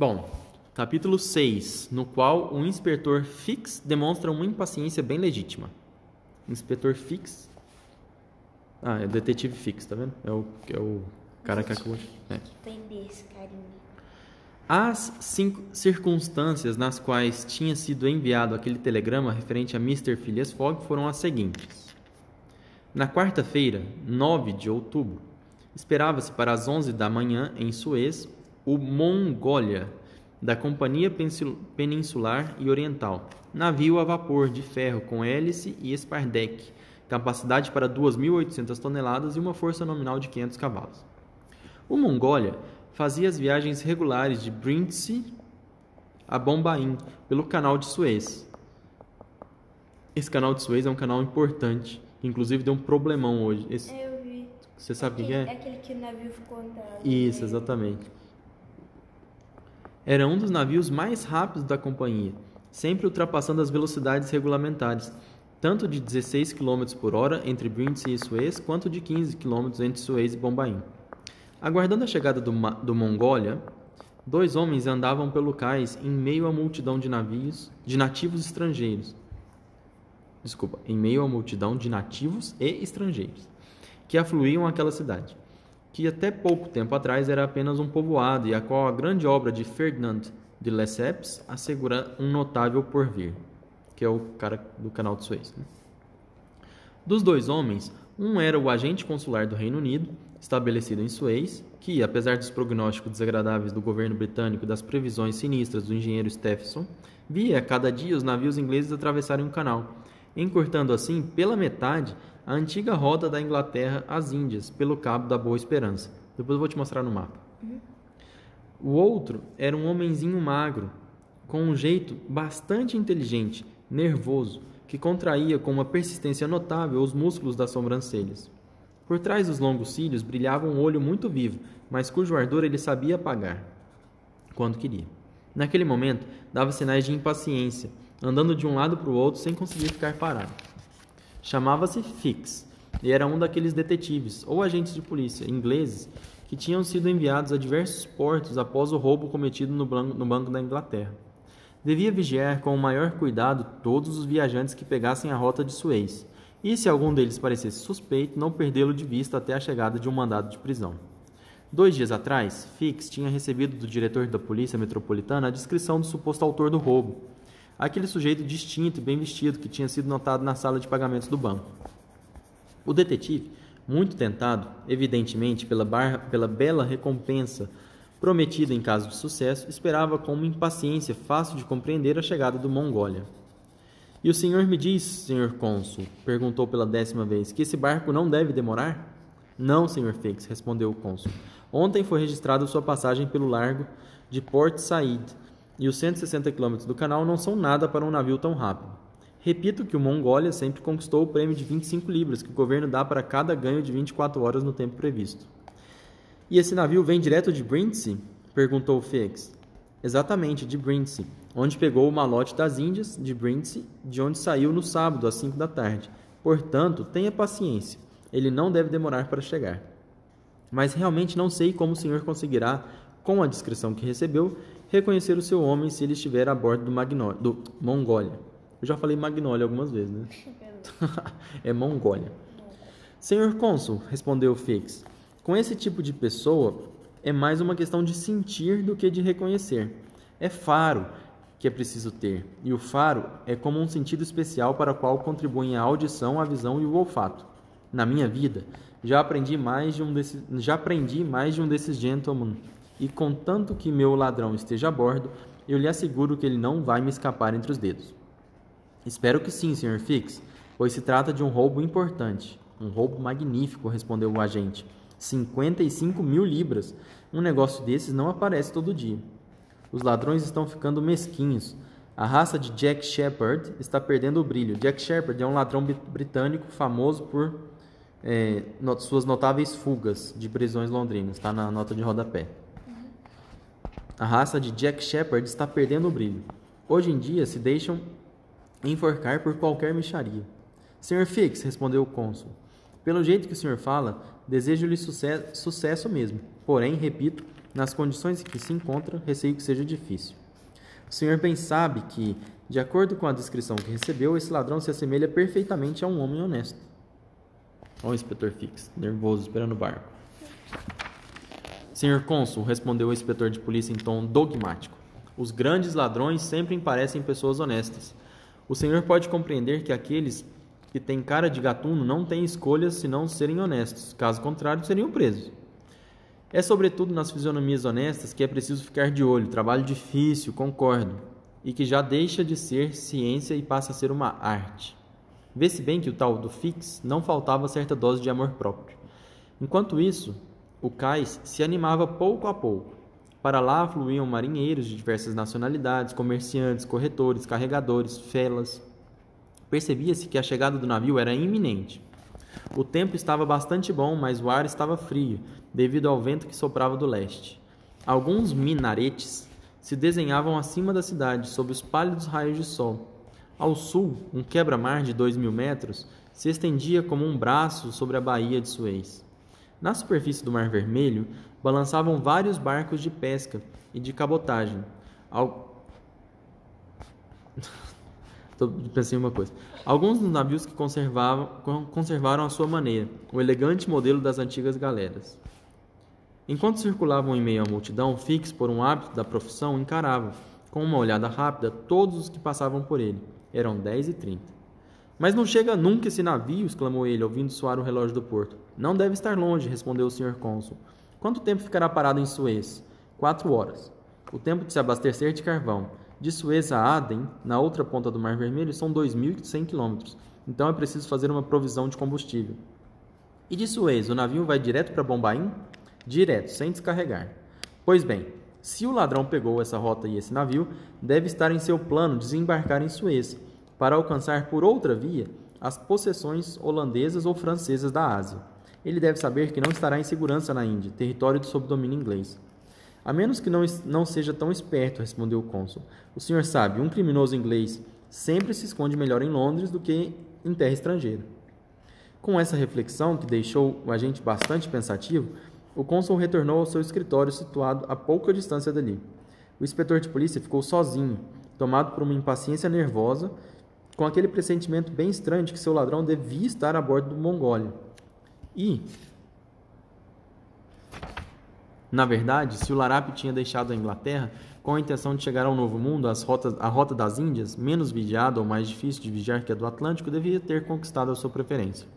Bom, capítulo 6, no qual o inspetor Fix demonstra uma impaciência bem legítima. Inspetor Fix. Ah, é o detetive Fix, tá vendo? É o, é o cara que acabou. É. As cinco circunstâncias nas quais tinha sido enviado aquele telegrama referente a Mr. Phileas Fogg foram as seguintes. Na quarta-feira, 9 de outubro, esperava-se para as 11 da manhã em Suez o Mongólia, da Companhia Peninsular e Oriental, navio a vapor de ferro com hélice e espardeque, capacidade para 2.800 toneladas e uma força nominal de 500 cavalos. O Mongólia fazia as viagens regulares de Brindisi a Bombaim pelo canal de Suez. Esse canal de Suez é um canal importante, inclusive deu um problemão hoje. Esse- É, eu vi. você sabe o que aquele, é? aquele que o navio ficou andando. Isso, exatamente. Era um dos navios mais rápidos da companhia, sempre ultrapassando as velocidades regulamentares, tanto de 16 km por hora entre Brindisi e Suez, quanto de 15 km entre Suez e Bombaim. Aguardando a chegada do, do Mongólia, dois homens andavam pelo cais em meio à multidão de navios de nativos estrangeiros. Desculpa, em meio à multidão de nativos e estrangeiros que afluíam àquela cidade, que até pouco tempo atrás era apenas um povoado e a qual a grande obra de Ferdinand de Lesseps assegura um notável porvir, que é o cara do canal de Suez. né? Dos dois homens, um era o agente consular do Reino Unido, estabelecido em Suez, que, apesar dos prognósticos desagradáveis do governo britânico e das previsões sinistras do engenheiro Stephenson, via a cada dia os navios ingleses atravessarem o canal, encurtando assim pela metade a antiga rota da Inglaterra às Índias, pelo Cabo da Boa Esperança. Depois eu vou te mostrar no mapa. O outro era um homenzinho magro, com um jeito bastante inteligente, nervoso, que contraía com uma persistência notável os músculos das sobrancelhas. Por trás dos longos cílios brilhava um olho muito vivo, mas cujo ardor ele sabia apagar quando queria. Naquele momento, dava sinais de impaciência, andando de um lado para o outro sem conseguir ficar parado. Chamava-se Fix e era um daqueles detetives ou agentes de polícia ingleses que tinham sido enviados a diversos portos após o roubo cometido no Banco da Inglaterra. Devia vigiar com o maior cuidado todos os viajantes que pegassem a rota de Suez, e se algum deles parecesse suspeito, não perdê-lo de vista até a chegada de um mandado de prisão. Dois dias atrás, Fix tinha recebido do diretor da Polícia Metropolitana a descrição do suposto autor do roubo, aquele sujeito distinto e bem vestido que tinha sido notado na sala de pagamentos do banco. O detetive, muito tentado, evidentemente, pela, barra- pela bela recompensa prometida em caso de sucesso, esperava com uma impaciência fácil de compreender a chegada do Mongólia. E o senhor me diz, senhor cônsul, perguntou pela décima vez, que esse barco não deve demorar? Não, senhor Fix, respondeu o cônsul. Ontem foi registrada sua passagem pelo largo de Port Said, e os 160 quilômetros do canal não são nada para um navio tão rápido. Repito que o Mongólia sempre conquistou o prêmio de 25 libras que o governo dá para cada ganho de 24 horas no tempo previsto. E esse navio vem direto de Brindisi? perguntou o. Exatamente, de Brindisi, onde pegou o malote das Índias, de Brindisi, de onde saiu no sábado às 5 da tarde. Portanto, tenha paciência. Ele não deve demorar para chegar. Mas realmente não sei como o senhor conseguirá, com a descrição que recebeu, reconhecer o seu homem se ele estiver a bordo do, Magnó do Mongólia. Eu já falei Magnólia algumas vezes, né? é Mongólia. Senhor cônsul, respondeu Fix, com esse tipo de pessoa é mais uma questão de sentir do que de reconhecer. É faro que é preciso ter, e o faro é como um sentido especial para o qual contribuem a audição, a visão e o olfato. Na minha vida, já aprendi mais de um desses, já aprendi mais de um desses gentlemen, e contanto que meu ladrão esteja a bordo, eu lhe asseguro que ele não vai me escapar entre os dedos. Espero que sim, Sr. Fix, pois se trata de um roubo importante. Um roubo magnífico, respondeu o agente. 55 mil libras. Um negócio desses não aparece todo dia. Os ladrões estão ficando mesquinhos. A raça de Jack Shepherd está perdendo o brilho. Jack Shepherd é um ladrão bri- britânico famoso por no- suas notáveis fugas de prisões londrinas. Está na nota de rodapé. A raça de Jack Shepherd está perdendo o brilho. Hoje em dia se deixam enforcar por qualquer micharia. Sr. Fix, respondeu o cônsul. Pelo jeito que o senhor fala, desejo-lhe suce- sucesso mesmo. Porém, repito, nas condições em que se encontra, receio que seja difícil. O senhor bem sabe que, de acordo com a descrição que recebeu, esse ladrão se assemelha perfeitamente a um homem honesto. Olha o inspetor Fix, nervoso, esperando o barco. Senhor cônsul, respondeu o inspetor de polícia em tom dogmático. Os grandes ladrões sempre parecem pessoas honestas. O senhor pode compreender que aqueles que têm cara de gatuno não têm escolhas senão serem honestos, caso contrário, seriam presos. É sobretudo nas fisionomias honestas que é preciso ficar de olho, trabalho difícil, concordo, e que já deixa de ser ciência e passa a ser uma arte. Vê-se bem que o tal do Fix não faltava certa dose de amor próprio. Enquanto isso, o cais se animava pouco a pouco. Para lá fluíam marinheiros de diversas nacionalidades, comerciantes, corretores, carregadores, felas. Percebia-se que a chegada do navio era iminente. O tempo estava bastante bom, mas o ar estava frio, devido ao vento que soprava do leste. Alguns minaretes se desenhavam acima da cidade, sob os pálidos raios de sol. Ao sul, um quebra-mar de dois mil metros se estendia como um braço sobre a baía de Suez. Na superfície do Mar Vermelho balançavam vários barcos de pesca e de cabotagem. Al... Pensei uma coisa. Alguns dos navios que conservavam, conservaram a sua maneira, o elegante modelo das antigas galeras. Enquanto circulavam em meio à multidão, Fix, por um hábito da profissão, encarava, com uma olhada rápida, todos os que passavam por ele. Eram dez e trinta. Mas não chega nunca esse navio, exclamou ele, ouvindo soar o relógio do porto. Não deve estar longe, respondeu o senhor cônsul. Quanto tempo ficará parado em Suez? Quatro horas. O tempo de se abastecer de carvão. De Suez a Aden, na outra ponta do Mar Vermelho, são 2.100 quilômetros. Então é preciso fazer uma provisão de combustível. E de Suez, o navio vai direto para Bombaim? Direto, sem descarregar. Pois bem, se o ladrão pegou essa rota e esse navio, deve estar em seu plano desembarcar em Suez para alcançar por outra via as possessões holandesas ou francesas da Ásia. Ele deve saber que não estará em segurança na Índia, território sob domínio inglês. A menos que não, não seja tão esperto, respondeu o cônsul. O senhor sabe, um criminoso inglês sempre se esconde melhor em Londres do que em terra estrangeira. Com essa reflexão, que deixou o agente bastante pensativo, o cônsul retornou ao seu escritório situado a pouca distância dali. O inspetor de polícia ficou sozinho, tomado por uma impaciência nervosa com aquele pressentimento bem estranho de que seu ladrão devia estar a bordo do Mongólia. E, na verdade, se o Larápio tinha deixado a Inglaterra com a intenção de chegar ao Novo Mundo, as rotas, a rota das Índias, menos vigiada ou mais difícil de vigiar que a do Atlântico, devia ter conquistado a sua preferência.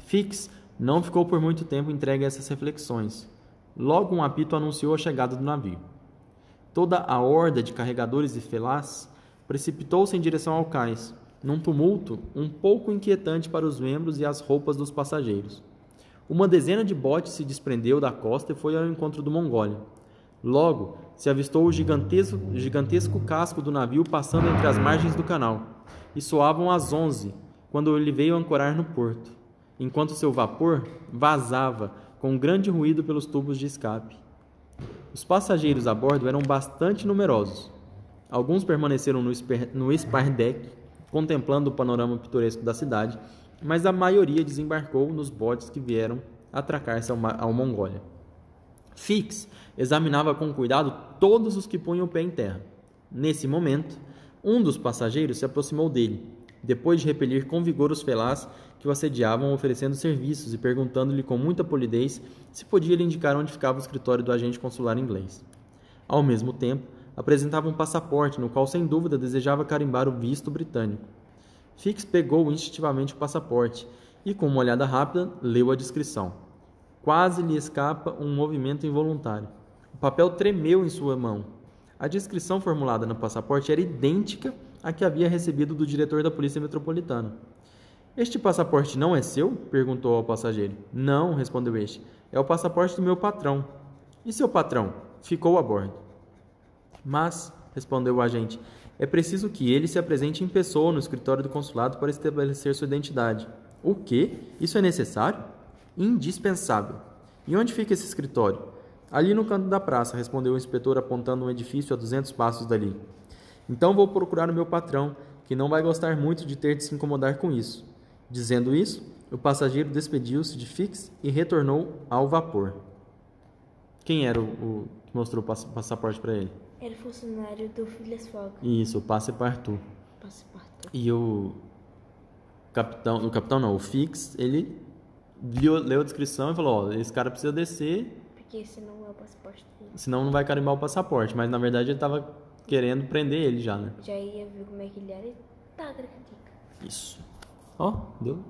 Fix não ficou por muito tempo entregue a essas reflexões. Logo um apito anunciou a chegada do navio. Toda a horda de carregadores e felás precipitou-se em direção ao cais, num tumulto um pouco inquietante para os membros e as roupas dos passageiros. Uma dezena de botes se desprendeu da costa e foi ao encontro do Mongólia. Logo, se avistou o gigantesco, gigantesco casco do navio passando entre as margens do canal, e soavam as onze, quando ele veio ancorar no porto, enquanto seu vapor vazava com grande ruído pelos tubos de escape. Os passageiros a bordo eram bastante numerosos. Alguns permaneceram no, Spar-Deck, contemplando o panorama pitoresco da cidade, mas a maioria desembarcou nos botes que vieram atracar-se ao, ao Mongólia. Fix examinava com cuidado todos os que punham o pé em terra. Nesse momento, um dos passageiros se aproximou dele, depois de repelir com vigor os felás que o assediavam oferecendo serviços e perguntando-lhe com muita polidez se podia lhe indicar onde ficava o escritório do agente consular inglês. Ao mesmo tempo, apresentava um passaporte no qual sem dúvida desejava carimbar o visto britânico. Fix pegou instintivamente o passaporte e, com uma olhada rápida, leu a descrição. Quase lhe escapa um movimento involuntário. O papel tremeu em sua mão. A descrição formulada no passaporte era idêntica à que havia recebido do diretor da Polícia Metropolitana. Este passaporte não é seu? perguntou ao passageiro. Não, respondeu este. É o passaporte do meu patrão. E seu patrão? Ficou a bordo. Mas, respondeu o agente, é preciso que ele se apresente em pessoa no escritório do consulado para estabelecer sua identidade. O que? Isso é necessário? Indispensável. E onde fica esse escritório? Ali no canto da praça, respondeu o inspetor apontando um edifício a duzentos passos dali. Então vou procurar o meu patrão, que não vai gostar muito de ter de se incomodar com isso. Dizendo isso, o passageiro despediu-se de Fix e retornou ao vapor. Quem era o, o que mostrou o pass- passaporte pra ele? Era funcionário do Phileas Fogg. Isso, o Passepartout. Passaporte. E o capitão, o capitão não, o Fix, ele viu, leu a descrição e falou, ó, esse cara precisa descer, Porque esse não é o passaporte dele. senão não vai carimbar o passaporte. Mas na verdade ele tava querendo prender ele já, né? Já ia ver como é que ele era e tá. Isso. Ó, deu